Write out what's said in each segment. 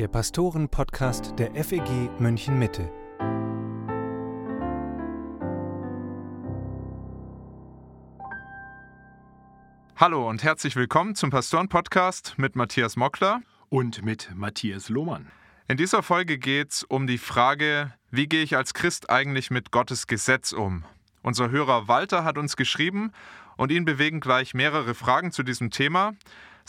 der Pastoren-Podcast der FEG München Mitte. Hallo und herzlich willkommen zum Pastoren-Podcast mit Matthias Mockler und mit Matthias Lohmann. In dieser Folge geht es um die Frage, wie gehe ich als Christ eigentlich mit Gottes Gesetz um? Unser Hörer Walter hat uns geschrieben und ihn bewegen gleich mehrere Fragen zu diesem Thema.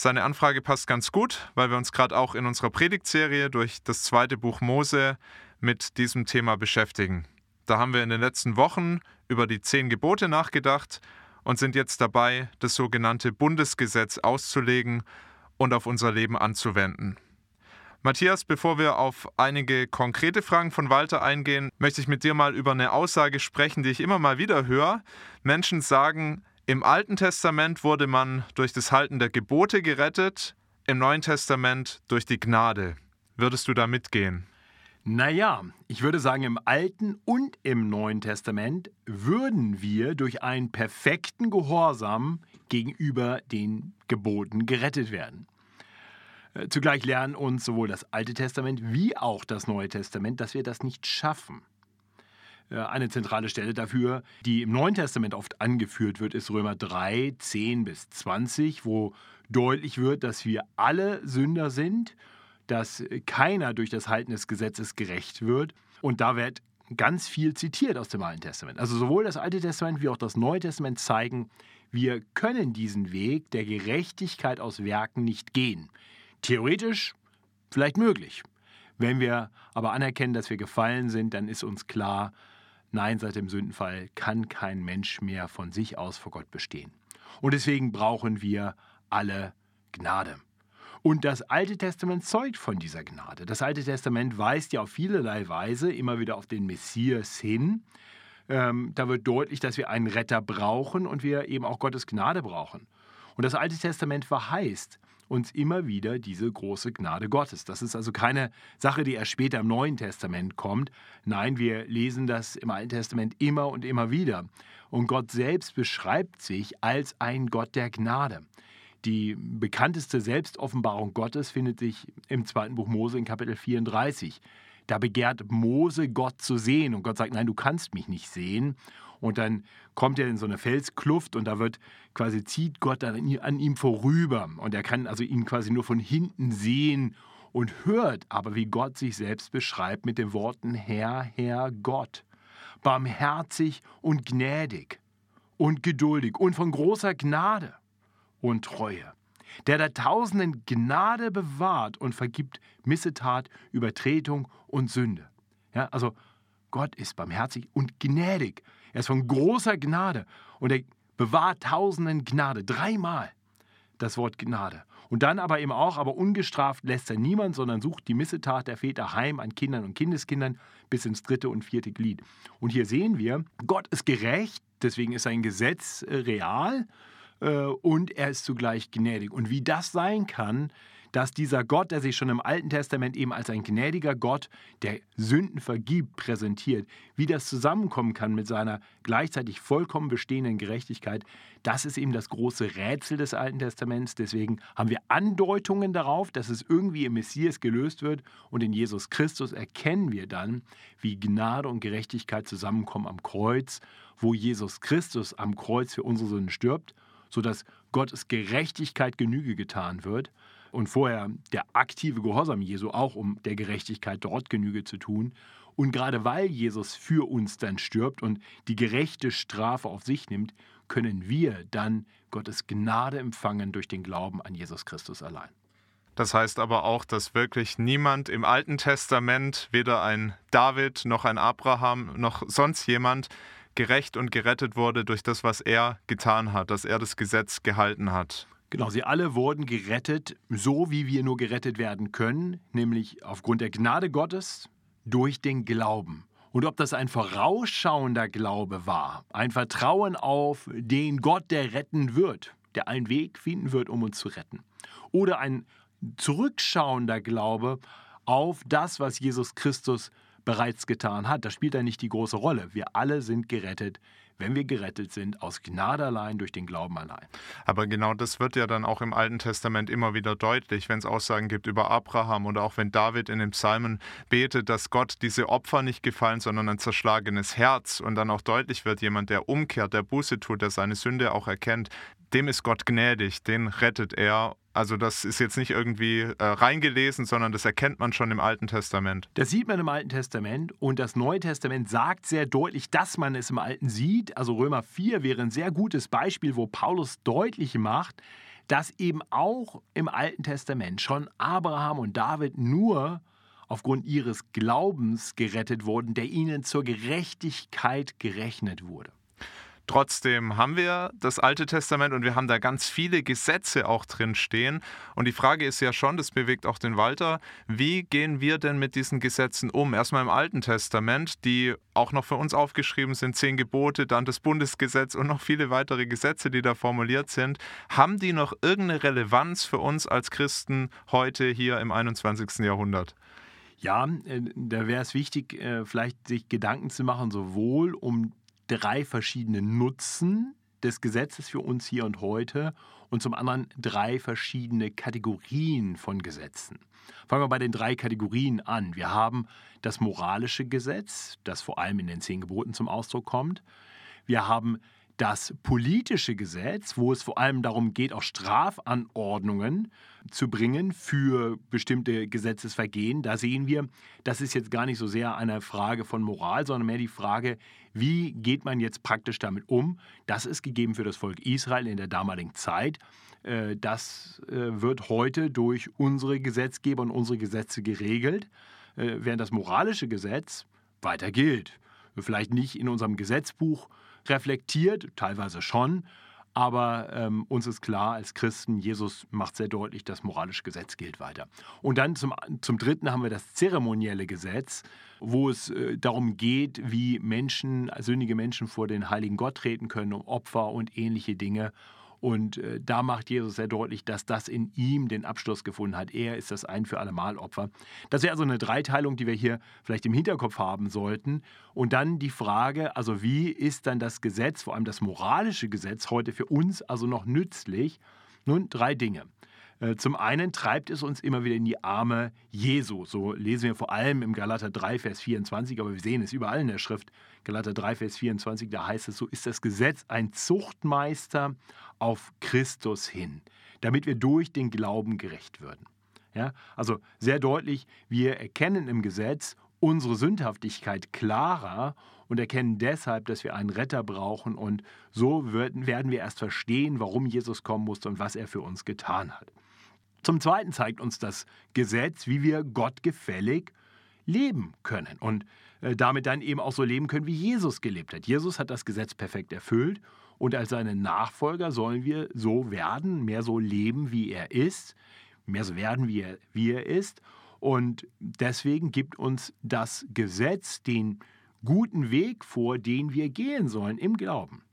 Seine Anfrage passt ganz gut, weil wir uns gerade auch in unserer Predigtserie durch das zweite Buch Mose mit diesem Thema beschäftigen. Da haben wir in den letzten Wochen über die zehn Gebote nachgedacht und sind jetzt dabei, das sogenannte Bundesgesetz auszulegen und auf unser Leben anzuwenden. Matthias, bevor wir auf einige konkrete Fragen von Walter eingehen, möchte ich mit dir mal über eine Aussage sprechen, die ich immer mal wieder höre. Menschen sagen, im Alten Testament wurde man durch das Halten der Gebote gerettet, im Neuen Testament durch die Gnade. Würdest du da mitgehen? Naja, ich würde sagen, im Alten und im Neuen Testament würden wir durch einen perfekten Gehorsam gegenüber den Geboten gerettet werden. Äh, zugleich lernen uns sowohl das Alte Testament wie auch das Neue Testament, dass wir das nicht schaffen. Äh, eine zentrale Stelle dafür, die im Neuen Testament oft angeführt wird, ist Römer 3, 10 bis 20, wo deutlich wird, dass wir alle Sünder sind, dass keiner durch das Halten des Gesetzes gerecht wird. Und da wird ganz viel zitiert aus dem Alten Testament. Also sowohl das Alte Testament wie auch das Neue Testament zeigen, wir können diesen Weg der Gerechtigkeit aus Werken nicht gehen. Theoretisch vielleicht möglich. Wenn wir aber anerkennen, dass wir gefallen sind, dann ist uns klar, Nein, seit dem Sündenfall kann kein Mensch mehr von sich aus vor Gott bestehen. Und deswegen brauchen wir alle Gnade. Und das Alte Testament zeugt von dieser Gnade. Das Alte Testament weist ja auf vielerlei Weise immer wieder auf den Messias hin. Ähm, da wird deutlich, dass wir einen Retter brauchen und wir eben auch Gottes Gnade brauchen. Und das Alte Testament verheißt, uns immer wieder diese große Gnade Gottes. Das ist also keine Sache, die erst später im Neuen Testament kommt. Nein, wir lesen das im Alten Testament immer und immer wieder. Und Gott selbst beschreibt sich als ein Gott der Gnade. Die bekannteste Selbstoffenbarung Gottes findet sich im zweiten Buch Mose in Kapitel 34. Da begehrt Mose Gott zu sehen und Gott sagt, nein, du kannst mich nicht sehen. Und dann kommt er in so eine Felskluft und da wird quasi zieht Gott dann an ihm vorüber. Und er kann also ihn quasi nur von hinten sehen und hört aber, wie Gott sich selbst beschreibt mit den Worten Herr, Herr Gott. Barmherzig und gnädig und geduldig und von großer Gnade und Treue der der Tausenden Gnade bewahrt und vergibt Missetat, Übertretung und Sünde. Ja, also Gott ist barmherzig und gnädig. Er ist von großer Gnade und er bewahrt tausenden Gnade. Dreimal das Wort Gnade. Und dann aber eben auch, aber ungestraft lässt er niemand, sondern sucht die Missetat der Väter heim an Kindern und Kindeskindern bis ins dritte und vierte Glied. Und hier sehen wir, Gott ist gerecht, deswegen ist sein Gesetz äh, real und er ist zugleich gnädig. Und wie das sein kann, dass dieser Gott, der sich schon im Alten Testament eben als ein gnädiger Gott, der Sünden vergibt, präsentiert, wie das zusammenkommen kann mit seiner gleichzeitig vollkommen bestehenden Gerechtigkeit, das ist eben das große Rätsel des Alten Testaments. Deswegen haben wir Andeutungen darauf, dass es irgendwie im Messias gelöst wird und in Jesus Christus erkennen wir dann, wie Gnade und Gerechtigkeit zusammenkommen am Kreuz, wo Jesus Christus am Kreuz für unsere Sünden stirbt, sodass Gottes Gerechtigkeit Genüge getan wird und vorher der aktive Gehorsam Jesu auch, um der Gerechtigkeit dort Genüge zu tun. Und gerade weil Jesus für uns dann stirbt und die gerechte Strafe auf sich nimmt, können wir dann Gottes Gnade empfangen durch den Glauben an Jesus Christus allein. Das heißt aber auch, dass wirklich niemand im Alten Testament, weder ein David noch ein Abraham noch sonst jemand, gerecht und gerettet wurde durch das, was er getan hat, dass er das Gesetz gehalten hat. Genau, sie alle wurden gerettet, so wie wir nur gerettet werden können, nämlich aufgrund der Gnade Gottes durch den Glauben. Und ob das ein vorausschauender Glaube war, ein Vertrauen auf den Gott, der retten wird, der einen Weg finden wird, um uns zu retten, oder ein zurückschauender Glaube auf das, was Jesus Christus bereits getan hat, das spielt da nicht die große Rolle. Wir alle sind gerettet wenn wir gerettet sind, aus Gnade allein, durch den Glauben allein. Aber genau das wird ja dann auch im Alten Testament immer wieder deutlich, wenn es Aussagen gibt über Abraham oder auch wenn David in den Psalmen betet, dass Gott diese Opfer nicht gefallen, sondern ein zerschlagenes Herz und dann auch deutlich wird, jemand, der umkehrt, der Buße tut, der seine Sünde auch erkennt, dem ist Gott gnädig, den rettet er also das ist jetzt nicht irgendwie äh, reingelesen, sondern das erkennt man schon im Alten Testament. Das sieht man im Alten Testament und das Neue Testament sagt sehr deutlich, dass man es im Alten sieht. Also Römer 4 wäre ein sehr gutes Beispiel, wo Paulus deutlich macht, dass eben auch im Alten Testament schon Abraham und David nur aufgrund ihres Glaubens gerettet wurden, der ihnen zur Gerechtigkeit gerechnet wurde. Trotzdem haben wir das Alte Testament und wir haben da ganz viele Gesetze auch drin stehen. Und die Frage ist ja schon, das bewegt auch den Walter, wie gehen wir denn mit diesen Gesetzen um? Erstmal im Alten Testament, die auch noch für uns aufgeschrieben sind, zehn Gebote, dann das Bundesgesetz und noch viele weitere Gesetze, die da formuliert sind. Haben die noch irgendeine Relevanz für uns als Christen heute hier im 21. Jahrhundert? Ja, äh, da wäre es wichtig, äh, vielleicht sich Gedanken zu machen, sowohl um drei verschiedene Nutzen des Gesetzes für uns hier und heute und zum anderen drei verschiedene Kategorien von Gesetzen. Fangen wir bei den drei Kategorien an. Wir haben das moralische Gesetz, das vor allem in den zehn Geboten zum Ausdruck kommt. Wir haben das politische Gesetz, wo es vor allem darum geht, auch Strafanordnungen zu bringen für bestimmte Gesetzesvergehen. Da sehen wir, das ist jetzt gar nicht so sehr eine Frage von Moral, sondern mehr die Frage, wie geht man jetzt praktisch damit um? Das ist gegeben für das Volk Israel in der damaligen Zeit. Äh, das äh, wird heute durch unsere Gesetzgeber und unsere Gesetze geregelt, äh, während das moralische Gesetz weiter gilt. Vielleicht nicht in unserem Gesetzbuch, reflektiert, teilweise schon, aber ähm, uns ist klar, als Christen, Jesus macht sehr deutlich, das moralische Gesetz gilt weiter. Und dann zum, zum Dritten haben wir das zeremonielle Gesetz, wo es äh, darum geht, wie Menschen, sündige Menschen vor den heiligen Gott treten können, um Opfer und ähnliche Dinge. Und äh, da macht Jesus sehr deutlich, dass das in ihm den Abschluss gefunden hat. Er ist das ein für alle Mal Opfer. Das wäre also eine Dreiteilung, die wir hier vielleicht im Hinterkopf haben sollten. Und dann die Frage, also wie ist dann das Gesetz, vor allem das moralische Gesetz, heute für uns also noch nützlich? Nun, drei Dinge. Äh, zum einen treibt es uns immer wieder in die Arme Jesu. So lesen wir vor allem im Galater 3, Vers 24, aber wir sehen es überall in der Schrift. Galater 3, Vers 24, da heißt es, so ist das Gesetz ein Zuchtmeister auf Christus hin, damit wir durch den Glauben gerecht würden. Ja, also sehr deutlich, wir erkennen im Gesetz unsere Sündhaftigkeit klarer und erkennen deshalb, dass wir einen Retter brauchen und so werden wir erst verstehen, warum Jesus kommen musste und was er für uns getan hat. Zum Zweiten zeigt uns das Gesetz, wie wir Gott gefällig leben können und äh, damit dann eben auch so leben können, wie Jesus gelebt hat. Jesus hat das Gesetz perfekt erfüllt und als seine Nachfolger sollen wir so werden, mehr so leben, wie er ist, mehr so werden, wie er, wie er ist. Und deswegen gibt uns das Gesetz den guten Weg vor, den wir gehen sollen im Glauben.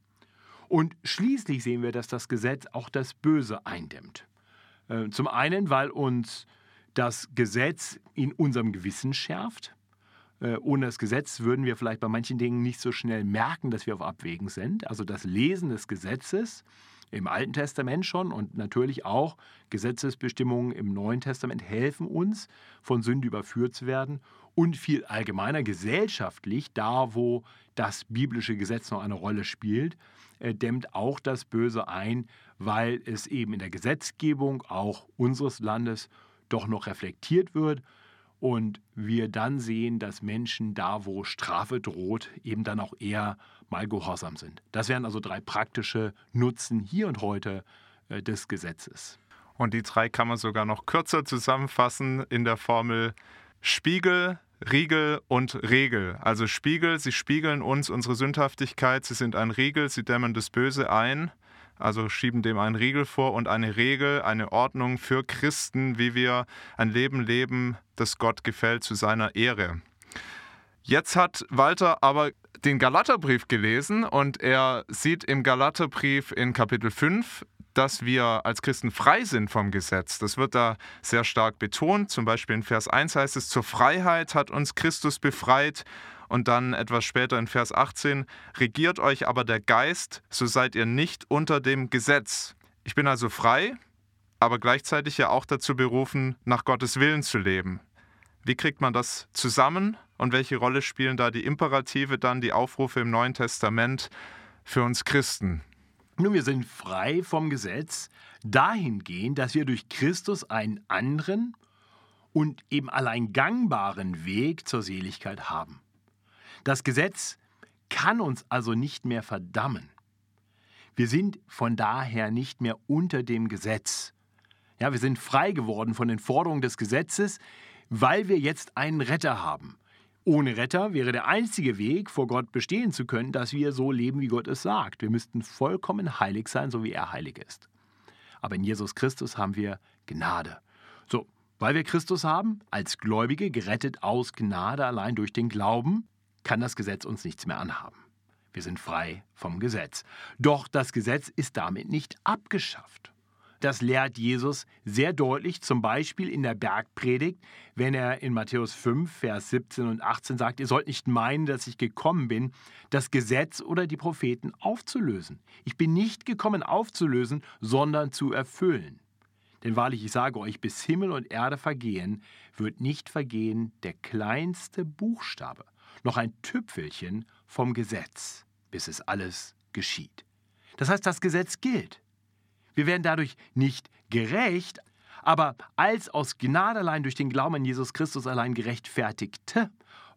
Und schließlich sehen wir, dass das Gesetz auch das Böse eindämmt. Äh, zum einen, weil uns das Gesetz in unserem Gewissen schärft. Äh, ohne das Gesetz würden wir vielleicht bei manchen Dingen nicht so schnell merken, dass wir auf Abwägen sind. Also das Lesen des Gesetzes im Alten Testament schon und natürlich auch Gesetzesbestimmungen im Neuen Testament helfen uns, von Sünde überführt zu werden und viel allgemeiner gesellschaftlich, da wo das biblische Gesetz noch eine Rolle spielt, dämmt auch das Böse ein, weil es eben in der Gesetzgebung auch unseres Landes doch noch reflektiert wird und wir dann sehen, dass Menschen da, wo Strafe droht, eben dann auch eher mal gehorsam sind. Das wären also drei praktische Nutzen hier und heute äh, des Gesetzes. Und die drei kann man sogar noch kürzer zusammenfassen in der Formel Spiegel, Riegel und Regel. Also Spiegel, sie spiegeln uns unsere Sündhaftigkeit, sie sind ein Riegel, sie dämmen das Böse ein, also schieben dem einen Riegel vor und eine Regel, eine Ordnung für Christen, wie wir ein Leben leben, das Gott gefällt zu seiner Ehre. Jetzt hat Walter aber den Galaterbrief gelesen und er sieht im Galaterbrief in Kapitel 5 dass wir als Christen frei sind vom Gesetz. Das wird da sehr stark betont. Zum Beispiel in Vers 1 heißt es, zur Freiheit hat uns Christus befreit. Und dann etwas später in Vers 18, regiert euch aber der Geist, so seid ihr nicht unter dem Gesetz. Ich bin also frei, aber gleichzeitig ja auch dazu berufen, nach Gottes Willen zu leben. Wie kriegt man das zusammen und welche Rolle spielen da die Imperative, dann die Aufrufe im Neuen Testament für uns Christen? Nun, wir sind frei vom Gesetz dahingehend, dass wir durch Christus einen anderen und eben allein gangbaren Weg zur Seligkeit haben. Das Gesetz kann uns also nicht mehr verdammen. Wir sind von daher nicht mehr unter dem Gesetz. Ja, wir sind frei geworden von den Forderungen des Gesetzes, weil wir jetzt einen Retter haben. Ohne Retter wäre der einzige Weg, vor Gott bestehen zu können, dass wir so leben, wie Gott es sagt. Wir müssten vollkommen heilig sein, so wie er heilig ist. Aber in Jesus Christus haben wir Gnade. So, weil wir Christus haben, als Gläubige, gerettet aus Gnade allein durch den Glauben, kann das Gesetz uns nichts mehr anhaben. Wir sind frei vom Gesetz. Doch das Gesetz ist damit nicht abgeschafft. Das lehrt Jesus sehr deutlich, zum Beispiel in der Bergpredigt, wenn er in Matthäus 5, Vers 17 und 18 sagt, ihr sollt nicht meinen, dass ich gekommen bin, das Gesetz oder die Propheten aufzulösen. Ich bin nicht gekommen aufzulösen, sondern zu erfüllen. Denn wahrlich, ich sage euch, bis Himmel und Erde vergehen, wird nicht vergehen der kleinste Buchstabe, noch ein Tüpfelchen vom Gesetz, bis es alles geschieht. Das heißt, das Gesetz gilt. Wir werden dadurch nicht gerecht, aber als aus Gnade allein durch den Glauben an Jesus Christus allein gerechtfertigte,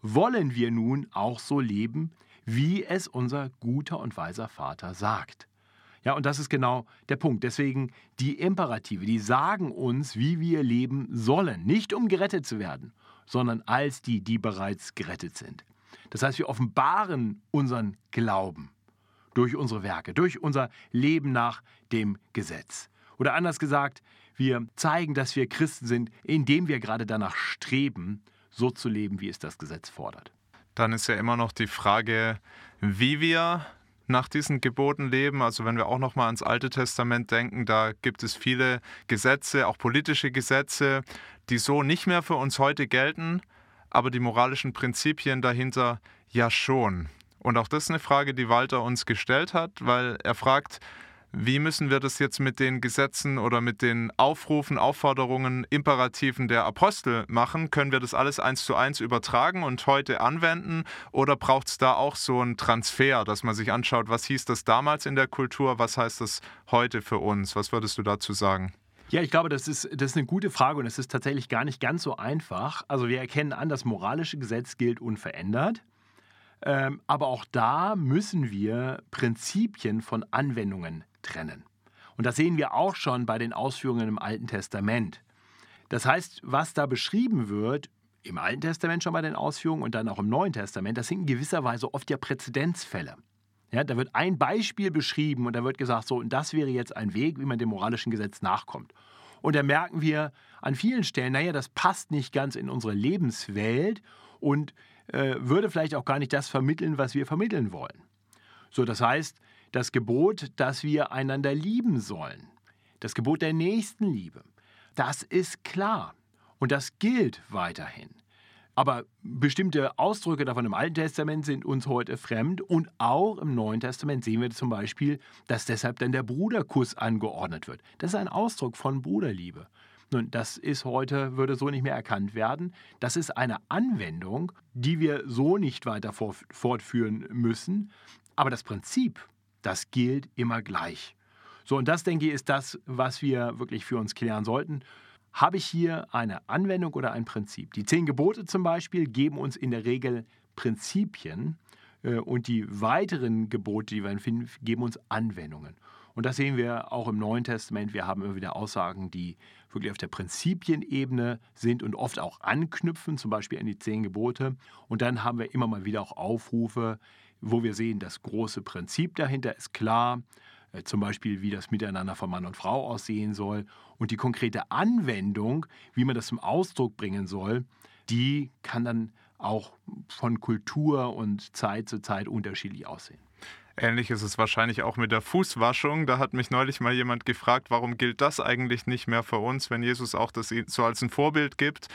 wollen wir nun auch so leben, wie es unser guter und weiser Vater sagt. Ja, und das ist genau der Punkt. Deswegen die Imperative, die sagen uns, wie wir leben sollen. Nicht um gerettet zu werden, sondern als die, die bereits gerettet sind. Das heißt, wir offenbaren unseren Glauben durch unsere Werke, durch unser Leben nach dem Gesetz. Oder anders gesagt, wir zeigen, dass wir Christen sind, indem wir gerade danach streben, so zu leben, wie es das Gesetz fordert. Dann ist ja immer noch die Frage, wie wir nach diesen Geboten leben. Also wenn wir auch noch mal ans Alte Testament denken, da gibt es viele Gesetze, auch politische Gesetze, die so nicht mehr für uns heute gelten, aber die moralischen Prinzipien dahinter ja schon. Und auch das ist eine Frage, die Walter uns gestellt hat, weil er fragt, wie müssen wir das jetzt mit den Gesetzen oder mit den Aufrufen, Aufforderungen, Imperativen der Apostel machen? Können wir das alles eins zu eins übertragen und heute anwenden? Oder braucht es da auch so einen Transfer, dass man sich anschaut, was hieß das damals in der Kultur, was heißt das heute für uns? Was würdest du dazu sagen? Ja, ich glaube, das ist, das ist eine gute Frage und es ist tatsächlich gar nicht ganz so einfach. Also wir erkennen an, das moralische Gesetz gilt unverändert. Ähm, aber auch da müssen wir Prinzipien von Anwendungen trennen. Und das sehen wir auch schon bei den Ausführungen im Alten Testament. Das heißt, was da beschrieben wird, im Alten Testament schon bei den Ausführungen und dann auch im Neuen Testament, das sind in gewisser Weise oft ja Präzedenzfälle. Ja, da wird ein Beispiel beschrieben und da wird gesagt, so, und das wäre jetzt ein Weg, wie man dem moralischen Gesetz nachkommt. Und da merken wir an vielen Stellen, naja, das passt nicht ganz in unsere Lebenswelt und äh, würde vielleicht auch gar nicht das vermitteln, was wir vermitteln wollen. So, das heißt, das Gebot, dass wir einander lieben sollen, das Gebot der Nächstenliebe, das ist klar und das gilt weiterhin. Aber bestimmte Ausdrücke davon im Alten Testament sind uns heute fremd und auch im Neuen Testament sehen wir zum Beispiel, dass deshalb dann der Bruderkuss angeordnet wird. Das ist ein Ausdruck von Bruderliebe. Nun, das ist heute, würde so nicht mehr erkannt werden. Das ist eine Anwendung, die wir so nicht weiter fortführen müssen. Aber das Prinzip, das gilt immer gleich. So, und das, denke ich, ist das, was wir wirklich für uns klären sollten. Habe ich hier eine Anwendung oder ein Prinzip? Die zehn Gebote zum Beispiel geben uns in der Regel Prinzipien äh, und die weiteren Gebote, die wir finden, geben uns Anwendungen. Und das sehen wir auch im Neuen Testament. Wir haben immer wieder Aussagen, die wirklich auf der Prinzipienebene sind und oft auch anknüpfen, zum Beispiel an die zehn Gebote. Und dann haben wir immer mal wieder auch Aufrufe, wo wir sehen, das große Prinzip dahinter ist klar. Äh, zum Beispiel, wie das Miteinander von Mann und Frau aussehen soll. Und die konkrete Anwendung, wie man das zum Ausdruck bringen soll, die kann dann auch von Kultur und Zeit zu Zeit unterschiedlich aussehen. Ähnlich ist es wahrscheinlich auch mit der Fußwaschung. Da hat mich neulich mal jemand gefragt, warum gilt das eigentlich nicht mehr für uns, wenn Jesus auch das so als ein Vorbild gibt.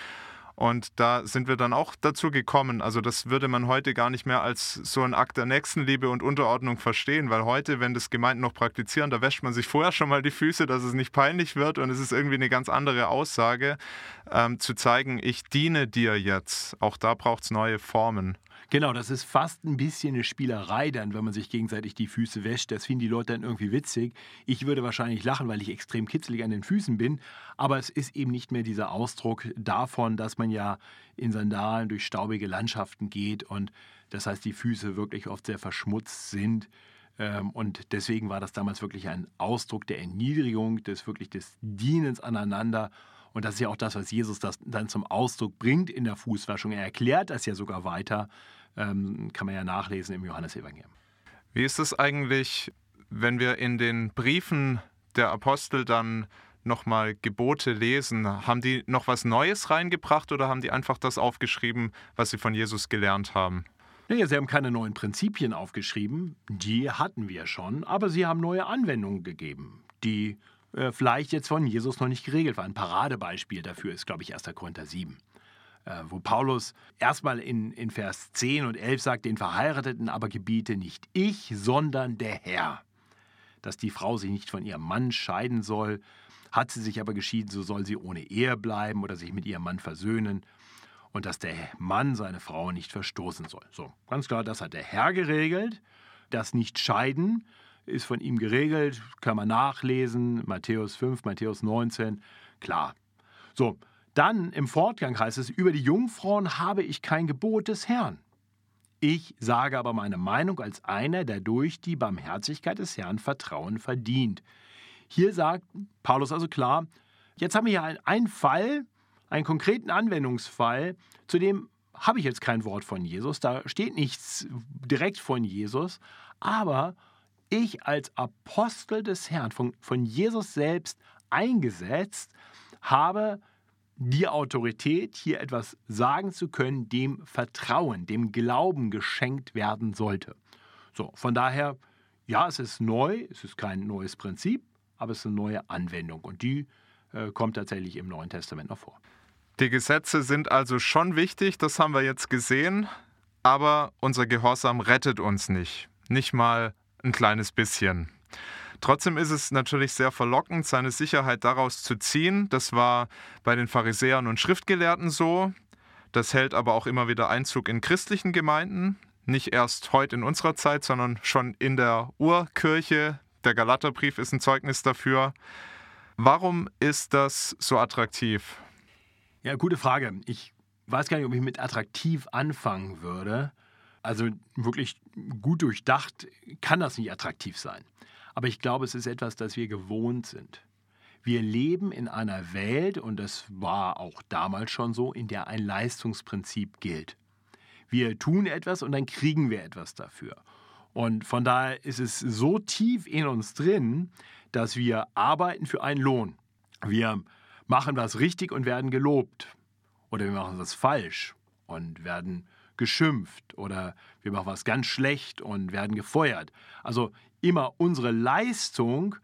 Und da sind wir dann auch dazu gekommen. Also das würde man heute gar nicht mehr als so ein Akt der Nächstenliebe und Unterordnung verstehen, weil heute, wenn das Gemeinden noch praktizieren, da wäscht man sich vorher schon mal die Füße, dass es nicht peinlich wird und es ist irgendwie eine ganz andere Aussage, ähm, zu zeigen, ich diene dir jetzt. Auch da braucht es neue Formen. Genau, das ist fast ein bisschen eine Spielerei dann, wenn man sich gegenseitig die Füße wäscht. Das finden die Leute dann irgendwie witzig. Ich würde wahrscheinlich lachen, weil ich extrem kitzelig an den Füßen bin. Aber es ist eben nicht mehr dieser Ausdruck davon, dass man ja in Sandalen durch staubige Landschaften geht und das heißt, die Füße wirklich oft sehr verschmutzt sind. Ähm, und deswegen war das damals wirklich ein Ausdruck der Erniedrigung, des wirklich des Dienens aneinander. Und das ist ja auch das, was Jesus das dann zum Ausdruck bringt in der Fußwaschung. Er erklärt das ja sogar weiter ähm, kann man ja nachlesen im Johannesevangelium. Wie ist es eigentlich, wenn wir in den Briefen der Apostel dann nochmal Gebote lesen? Haben die noch was Neues reingebracht oder haben die einfach das aufgeschrieben, was sie von Jesus gelernt haben? Naja, sie haben keine neuen Prinzipien aufgeschrieben, die hatten wir schon, aber sie haben neue Anwendungen gegeben, die äh, vielleicht jetzt von Jesus noch nicht geregelt waren. Ein Paradebeispiel dafür ist, glaube ich, 1. Korinther 7. Äh, wo Paulus erstmal in, in Vers 10 und 11 sagt, den Verheirateten aber gebiete nicht ich, sondern der Herr, dass die Frau sich nicht von ihrem Mann scheiden soll. Hat sie sich aber geschieden, so soll sie ohne Ehe bleiben oder sich mit ihrem Mann versöhnen und dass der Mann seine Frau nicht verstoßen soll. So, ganz klar, das hat der Herr geregelt. Das Nicht-Scheiden ist von ihm geregelt, kann man nachlesen, Matthäus 5, Matthäus 19, klar. So, dann im Fortgang heißt es, über die Jungfrauen habe ich kein Gebot des Herrn. Ich sage aber meine Meinung als einer, der durch die Barmherzigkeit des Herrn Vertrauen verdient. Hier sagt Paulus also klar, jetzt haben wir hier einen Fall, einen konkreten Anwendungsfall, zu dem habe ich jetzt kein Wort von Jesus, da steht nichts direkt von Jesus, aber ich als Apostel des Herrn, von, von Jesus selbst eingesetzt, habe die Autorität, hier etwas sagen zu können, dem Vertrauen, dem Glauben geschenkt werden sollte. So, von daher, ja, es ist neu, es ist kein neues Prinzip, aber es ist eine neue Anwendung und die äh, kommt tatsächlich im Neuen Testament noch vor. Die Gesetze sind also schon wichtig, das haben wir jetzt gesehen, aber unser Gehorsam rettet uns nicht. Nicht mal ein kleines bisschen. Trotzdem ist es natürlich sehr verlockend, seine Sicherheit daraus zu ziehen. Das war bei den Pharisäern und Schriftgelehrten so. Das hält aber auch immer wieder Einzug in christlichen Gemeinden. Nicht erst heute in unserer Zeit, sondern schon in der Urkirche. Der Galaterbrief ist ein Zeugnis dafür. Warum ist das so attraktiv? Ja, gute Frage. Ich weiß gar nicht, ob ich mit attraktiv anfangen würde. Also wirklich gut durchdacht kann das nicht attraktiv sein. Aber ich glaube, es ist etwas, das wir gewohnt sind. Wir leben in einer Welt, und das war auch damals schon so, in der ein Leistungsprinzip gilt. Wir tun etwas und dann kriegen wir etwas dafür. Und von daher ist es so tief in uns drin, dass wir arbeiten für einen Lohn. Wir machen was richtig und werden gelobt. Oder wir machen was falsch und werden geschimpft. Oder wir machen was ganz schlecht und werden gefeuert. Also immer unsere Leistung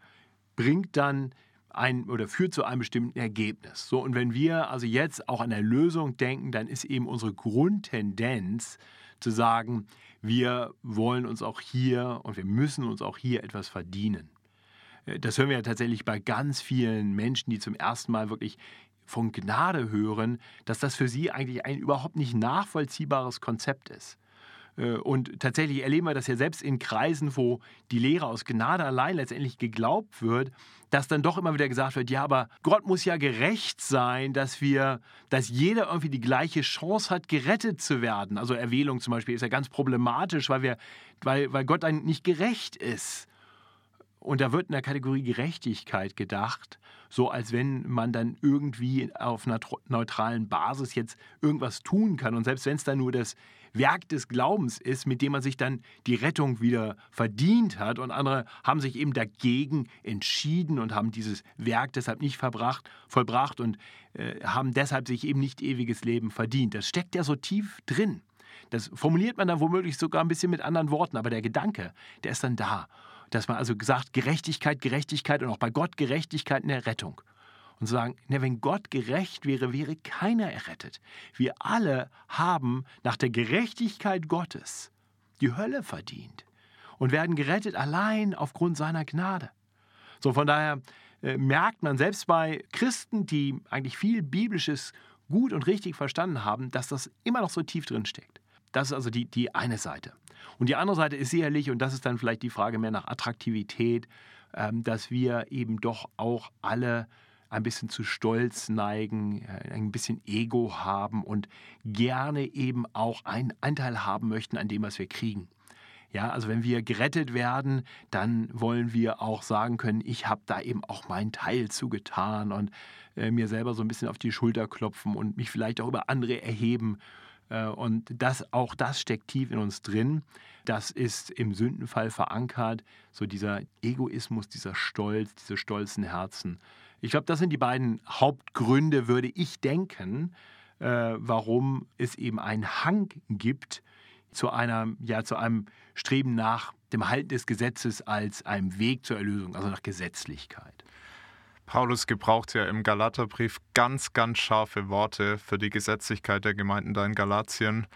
bringt dann ein oder führt zu einem bestimmten Ergebnis. So, und wenn wir also jetzt auch an der Lösung denken, dann ist eben unsere Grundtendenz zu sagen, wir wollen uns auch hier und wir müssen uns auch hier etwas verdienen. Äh, das hören wir ja tatsächlich bei ganz vielen Menschen, die zum ersten Mal wirklich von Gnade hören, dass das für sie eigentlich ein überhaupt nicht nachvollziehbares Konzept ist. Äh, und tatsächlich erleben wir das ja selbst in Kreisen, wo die Lehre aus Gnade allein letztendlich geglaubt wird, dass dann doch immer wieder gesagt wird, ja, aber Gott muss ja gerecht sein, dass wir, dass jeder irgendwie die gleiche Chance hat, gerettet zu werden. Also Erwählung zum Beispiel ist ja ganz problematisch, weil wir, weil, weil Gott dann nicht gerecht ist. Und da wird in der Kategorie Gerechtigkeit gedacht, so als wenn man dann irgendwie auf einer neutralen Basis jetzt irgendwas tun kann. Und selbst wenn es dann nur das Werk des Glaubens ist, mit dem man sich dann die Rettung wieder verdient hat. Und andere haben sich eben dagegen entschieden und haben dieses Werk deshalb nicht verbracht, vollbracht und äh, haben deshalb sich eben nicht ewiges Leben verdient. Das steckt ja so tief drin. Das formuliert man dann womöglich sogar ein bisschen mit anderen Worten, aber der Gedanke, der ist dann da. Dass man also gesagt, Gerechtigkeit, Gerechtigkeit und auch bei Gott Gerechtigkeit in der Rettung. und sagen, ne, wenn Gott gerecht wäre, wäre keiner errettet. Wir alle haben nach der Gerechtigkeit Gottes die Hölle verdient und werden gerettet allein aufgrund seiner Gnade. So von daher äh, merkt man selbst bei Christen, die eigentlich viel Biblisches gut und richtig verstanden haben, dass das immer noch so tief drin steckt. Das ist also die, die eine Seite. Und die andere Seite ist sicherlich, und das ist dann vielleicht die Frage mehr nach Attraktivität, ähm, dass wir eben doch auch alle ein bisschen zu Stolz neigen, äh, ein bisschen Ego haben und gerne eben auch einen Anteil haben möchten an dem, was wir kriegen. Ja, also wenn wir gerettet werden, dann wollen wir auch sagen können, ich habe da eben auch meinen Teil zugetan und äh, mir selber so ein bisschen auf die Schulter klopfen und mich vielleicht auch über andere erheben. Äh, und das, auch das steckt tief in uns drin. Das ist im Sündenfall verankert, so dieser Egoismus, dieser Stolz, diese stolzen Herzen. Ich glaube, das sind die beiden Hauptgründe, würde ich denken, äh, warum es eben einen Hang gibt zu einer, ja, zu einem Streben nach dem Halten des Gesetzes als einem Weg zur Erlösung, also nach Gesetzlichkeit. Paulus gebraucht ja im Galaterbrief ganz, ganz scharfe Worte für die Gesetzlichkeit der Gemeinden da in Galatien.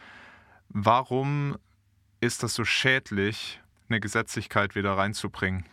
Warum ist das so schädlich, eine Gesetzlichkeit wieder reinzubringen?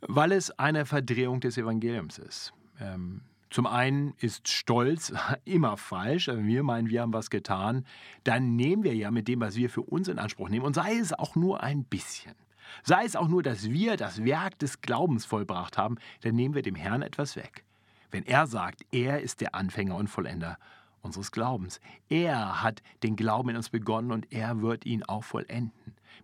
Weil es eine Verdrehung des Evangeliums ist. Ähm, zum einen ist Stolz immer falsch. Also wir meinen, wir haben was getan. Dann nehmen wir ja mit dem, was wir für uns in Anspruch nehmen, und sei es auch nur ein bisschen. Sei es auch nur, dass wir das Werk des Glaubens vollbracht haben, dann nehmen wir dem Herrn etwas weg. Wenn er sagt, er ist der Anfänger und Vollender unseres Glaubens. Er hat den Glauben in uns begonnen und er wird ihn auch vollenden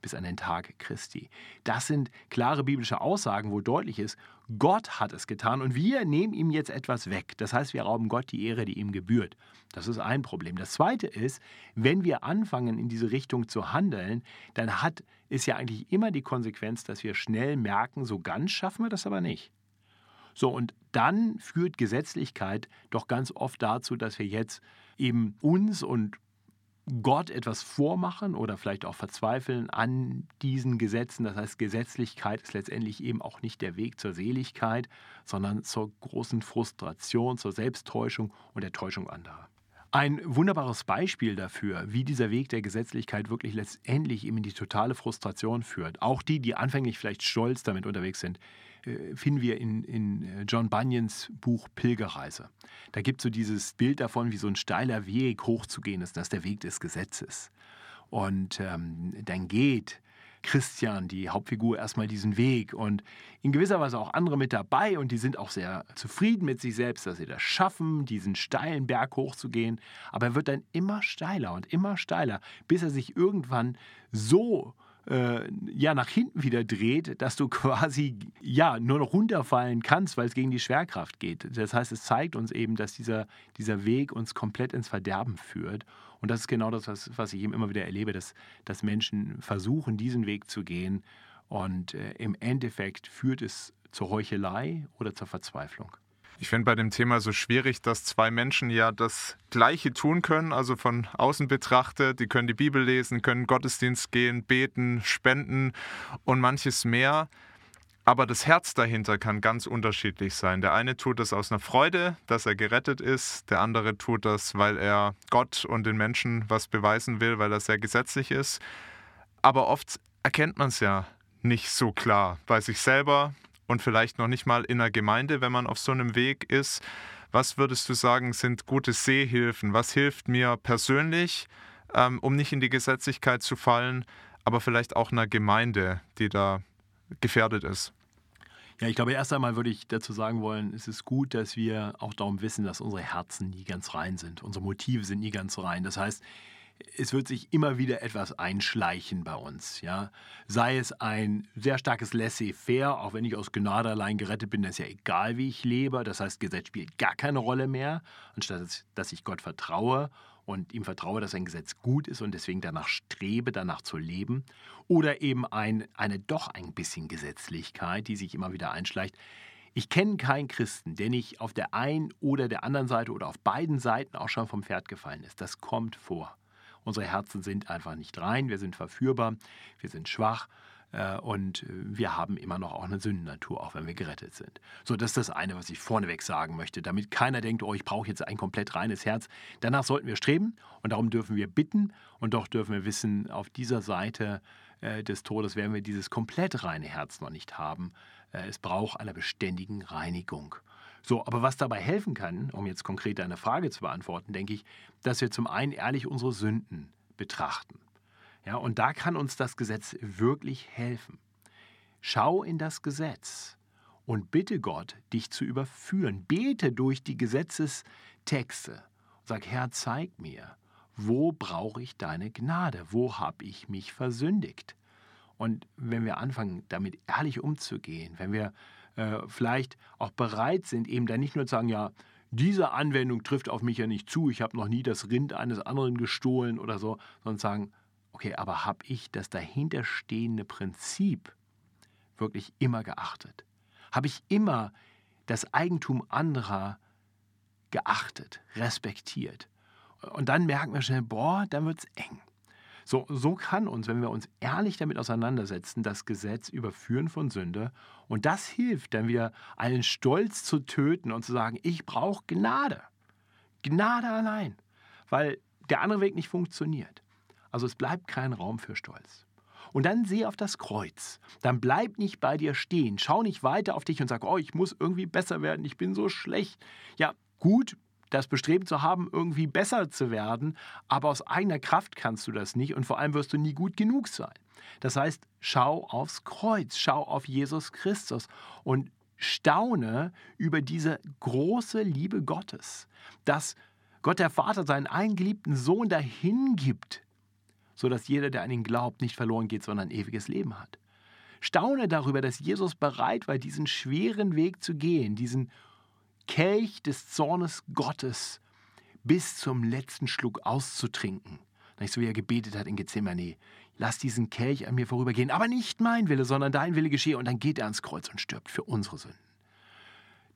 bis an den Tag Christi. Das sind klare biblische Aussagen, wo deutlich ist, Gott hat es getan und wir nehmen ihm jetzt etwas weg. Das heißt, wir rauben Gott die Ehre, die ihm gebührt. Das ist ein Problem. Das zweite ist, wenn wir anfangen, in diese Richtung zu handeln, dann hat es ja eigentlich immer die Konsequenz, dass wir schnell merken, so ganz schaffen wir das aber nicht. So, und dann führt Gesetzlichkeit doch ganz oft dazu, dass wir jetzt eben uns und Gott etwas vormachen oder vielleicht auch verzweifeln an diesen Gesetzen. Das heißt, Gesetzlichkeit ist letztendlich eben auch nicht der Weg zur Seligkeit, sondern zur großen Frustration, zur Selbsttäuschung und der Täuschung anderer. Ein wunderbares Beispiel dafür, wie dieser Weg der Gesetzlichkeit wirklich letztendlich eben in die totale Frustration führt. Auch die, die anfänglich vielleicht stolz damit unterwegs sind, finden wir in, in äh, John Bunyans Buch Pilgerreise. Da gibt es so dieses Bild davon, wie so ein steiler Weg hochzugehen ist. Das ist der Weg des Gesetzes. Und ähm, dann geht Christian, die Hauptfigur, erstmal diesen Weg und in gewisser Weise auch andere mit dabei und die sind auch sehr zufrieden mit sich selbst, dass sie das schaffen, diesen steilen Berg hochzugehen. Aber er wird dann immer steiler und immer steiler, bis er sich irgendwann so äh, ja, nach hinten wieder dreht, dass du quasi ja, nur noch runterfallen kannst, weil es gegen die Schwerkraft geht. Das heißt, es zeigt uns eben, dass dieser, dieser Weg uns komplett ins Verderben führt. Und das ist genau das, was, was ich eben immer wieder erlebe, dass, dass Menschen versuchen, diesen Weg zu gehen. Und äh, im Endeffekt führt es zur Heuchelei oder zur Verzweiflung. Ich finde bei dem Thema so schwierig, dass zwei Menschen ja das Gleiche tun können, also von außen betrachtet. Die können die Bibel lesen, können Gottesdienst gehen, beten, spenden und manches mehr. Aber das Herz dahinter kann ganz unterschiedlich sein. Der eine tut das aus einer Freude, dass er gerettet ist. Der andere tut das, weil er Gott und den Menschen was beweisen will, weil er sehr gesetzlich ist. Aber oft erkennt man es ja nicht so klar bei sich selber, und vielleicht noch nicht mal in der Gemeinde, wenn man auf so einem Weg ist. Was würdest du sagen, sind gute Sehhilfen? Was hilft mir persönlich, ähm, um nicht in die Gesetzlichkeit zu fallen, aber vielleicht auch einer Gemeinde, die da gefährdet ist? Ja, ich glaube, erst einmal würde ich dazu sagen wollen, es ist gut, dass wir auch darum wissen, dass unsere Herzen nie ganz rein sind. Unsere Motive sind nie ganz rein. Das heißt, es wird sich immer wieder etwas einschleichen bei uns. Ja? Sei es ein sehr starkes Laissez-faire, auch wenn ich aus Gnade allein gerettet bin, ist ja egal, wie ich lebe. Das heißt, Gesetz spielt gar keine Rolle mehr, anstatt dass ich Gott vertraue und ihm vertraue, dass ein Gesetz gut ist und deswegen danach strebe, danach zu leben. Oder eben ein, eine doch ein bisschen Gesetzlichkeit, die sich immer wieder einschleicht. Ich kenne keinen Christen, der nicht auf der einen oder der anderen Seite oder auf beiden Seiten auch schon vom Pferd gefallen ist. Das kommt vor. Unsere Herzen sind einfach nicht rein, wir sind verführbar, wir sind schwach. Äh, und wir haben immer noch auch eine Sündennatur, auch wenn wir gerettet sind. So, das ist das eine, was ich vorneweg sagen möchte, damit keiner denkt, oh, ich brauche jetzt ein komplett reines Herz. Danach sollten wir streben und darum dürfen wir bitten und doch dürfen wir wissen, auf dieser Seite äh, des Todes werden wir dieses komplett reine Herz noch nicht haben. Äh, es braucht einer beständigen Reinigung. So, aber was dabei helfen kann, um jetzt konkret deine Frage zu beantworten, denke ich, dass wir zum einen ehrlich unsere Sünden betrachten. Ja, und da kann uns das Gesetz wirklich helfen. Schau in das Gesetz und bitte Gott, dich zu überführen. Bete durch die Gesetzestexte. Sag, Herr, zeig mir, wo brauche ich deine Gnade? Wo habe ich mich versündigt? Und wenn wir anfangen, damit ehrlich umzugehen, wenn wir äh, vielleicht auch bereit sind, eben dann nicht nur zu sagen, ja, diese Anwendung trifft auf mich ja nicht zu, ich habe noch nie das Rind eines anderen gestohlen oder so, sondern sagen, okay, aber habe ich das dahinterstehende Prinzip wirklich immer geachtet? Habe ich immer das Eigentum anderer geachtet, respektiert? Und dann merken wir schnell, boah, dann wird es eng. So, so kann uns, wenn wir uns ehrlich damit auseinandersetzen, das Gesetz überführen von Sünde. Und das hilft dann wieder, allen Stolz zu töten und zu sagen, ich brauche Gnade. Gnade allein. Weil der andere Weg nicht funktioniert. Also es bleibt kein Raum für Stolz. Und dann sieh auf das Kreuz. Dann bleib nicht bei dir stehen. Schau nicht weiter auf dich und sag, oh, ich muss irgendwie besser werden, ich bin so schlecht. Ja, gut, das Bestreben zu haben, irgendwie besser zu werden, aber aus eigener Kraft kannst du das nicht und vor allem wirst du nie gut genug sein. Das heißt, schau aufs Kreuz, schau auf Jesus Christus und staune über diese große Liebe Gottes, dass Gott der Vater seinen eingeliebten Sohn dahin gibt, sodass jeder, der an ihn glaubt, nicht verloren geht, sondern ewiges Leben hat. Staune darüber, dass Jesus bereit war, diesen schweren Weg zu gehen, diesen Kelch des Zornes Gottes bis zum letzten Schluck auszutrinken. Nicht so wie er gebetet hat in Gethsemane. Lass diesen Kelch an mir vorübergehen, aber nicht mein Wille, sondern dein Wille geschehe. Und dann geht er ans Kreuz und stirbt für unsere Sünden.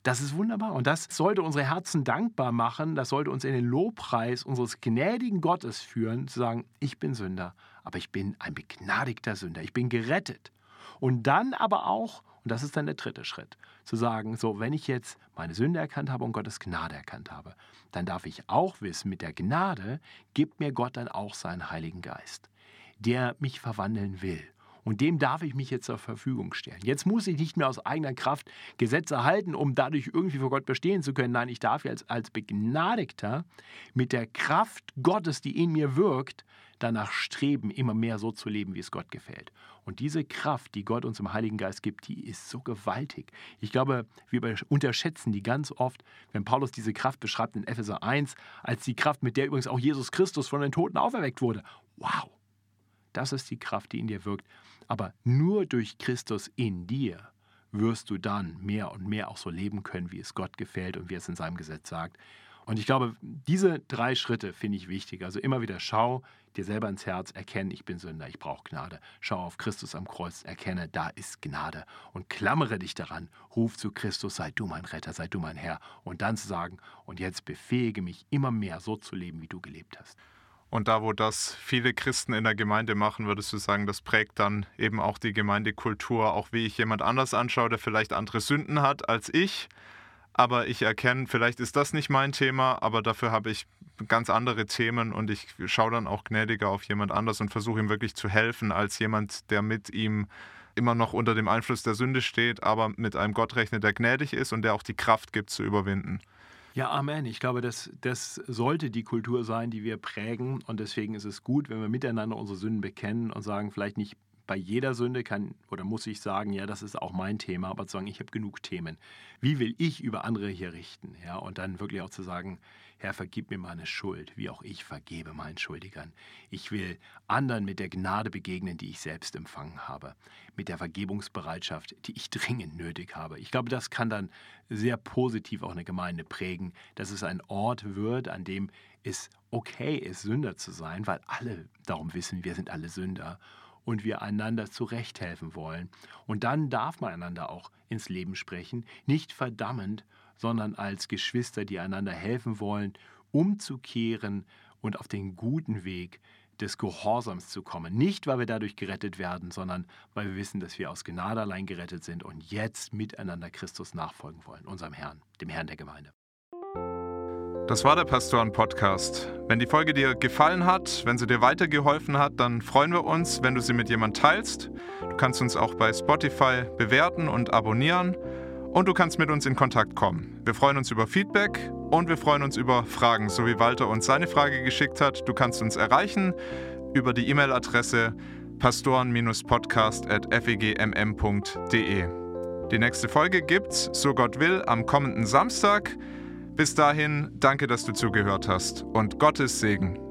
Das ist wunderbar und das sollte unsere Herzen dankbar machen, das sollte uns in den Lobpreis unseres gnädigen Gottes führen, zu sagen, ich bin Sünder, aber ich bin ein begnadigter Sünder, ich bin gerettet. Und dann aber auch, und das ist dann der dritte Schritt, zu sagen, so, wenn ich jetzt meine Sünde erkannt habe und Gottes Gnade erkannt habe, dann darf ich auch wissen, mit der Gnade gibt mir Gott dann auch seinen Heiligen Geist, der mich verwandeln will. Und dem darf ich mich jetzt zur Verfügung stellen. Jetzt muss ich nicht mehr aus eigener Kraft Gesetze halten, um dadurch irgendwie vor Gott bestehen zu können. Nein, ich darf jetzt als Begnadigter mit der Kraft Gottes, die in mir wirkt, danach streben, immer mehr so zu leben, wie es Gott gefällt. Und diese Kraft, die Gott uns im Heiligen Geist gibt, die ist so gewaltig. Ich glaube, wir unterschätzen die ganz oft, wenn Paulus diese Kraft beschreibt in Epheser 1, als die Kraft, mit der übrigens auch Jesus Christus von den Toten auferweckt wurde. Wow! Das ist die Kraft, die in dir wirkt. Aber nur durch Christus in dir wirst du dann mehr und mehr auch so leben können, wie es Gott gefällt und wie es in seinem Gesetz sagt. Und ich glaube, diese drei Schritte finde ich wichtig. Also immer wieder schau dir selber ins Herz, erkenne, ich bin Sünder, ich brauche Gnade. Schau auf Christus am Kreuz, erkenne, da ist Gnade. Und klammere dich daran, ruf zu Christus, sei du mein Retter, sei du mein Herr. Und dann zu sagen, und jetzt befähige mich immer mehr so zu leben, wie du gelebt hast. Und da, wo das viele Christen in der Gemeinde machen, würdest du sagen, das prägt dann eben auch die Gemeindekultur, auch wie ich jemand anders anschaue, der vielleicht andere Sünden hat als ich aber ich erkenne, vielleicht ist das nicht mein Thema, aber dafür habe ich ganz andere Themen und ich schaue dann auch gnädiger auf jemand anders und versuche ihm wirklich zu helfen, als jemand, der mit ihm immer noch unter dem Einfluss der Sünde steht, aber mit einem Gott rechnet, der gnädig ist und der auch die Kraft gibt zu überwinden. Ja, Amen. Ich glaube, das, das sollte die Kultur sein, die wir prägen. Und deswegen ist es gut, wenn wir miteinander unsere Sünden bekennen und sagen, vielleicht nicht bei jeder Sünde kann oder muss ich sagen, ja, das ist auch mein Thema, aber zu sagen, ich habe genug Themen. Wie will ich über andere hier richten? Ja, und dann wirklich auch zu sagen, Herr, vergib mir meine Schuld, wie auch ich vergebe meinen Schuldigern. Ich will anderen mit der Gnade begegnen, die ich selbst empfangen habe, mit der Vergebungsbereitschaft, die ich dringend nötig habe. Ich glaube, das kann dann sehr positiv auch eine Gemeinde prägen, dass es ein Ort wird, an dem es okay ist, Sünder zu sein, weil alle darum wissen, wir sind alle Sünder und wir einander zurechthelfen wollen. Und dann darf man einander auch ins Leben sprechen, nicht verdammend, sondern als Geschwister, die einander helfen wollen, umzukehren und auf den guten Weg des Gehorsams zu kommen. Nicht, weil wir dadurch gerettet werden, sondern weil wir wissen, dass wir aus Gnade allein gerettet sind und jetzt miteinander Christus nachfolgen wollen, unserem Herrn, dem Herrn der Gemeinde. Das war der Pastoren-Podcast. Wenn die Folge dir gefallen hat, wenn sie dir weitergeholfen hat, dann freuen wir uns, wenn du sie mit jemandem teilst. Du kannst uns auch bei Spotify bewerten und abonnieren und du kannst mit uns in Kontakt kommen. Wir freuen uns über Feedback und wir freuen uns über Fragen, so wie Walter uns seine Frage geschickt hat. Du kannst uns erreichen über die E-Mail-Adresse pastoren-podcast.fegmm.de. Die nächste Folge gibt's, so Gott will, am kommenden Samstag. Bis dahin, danke, dass du zugehört hast und Gottes Segen.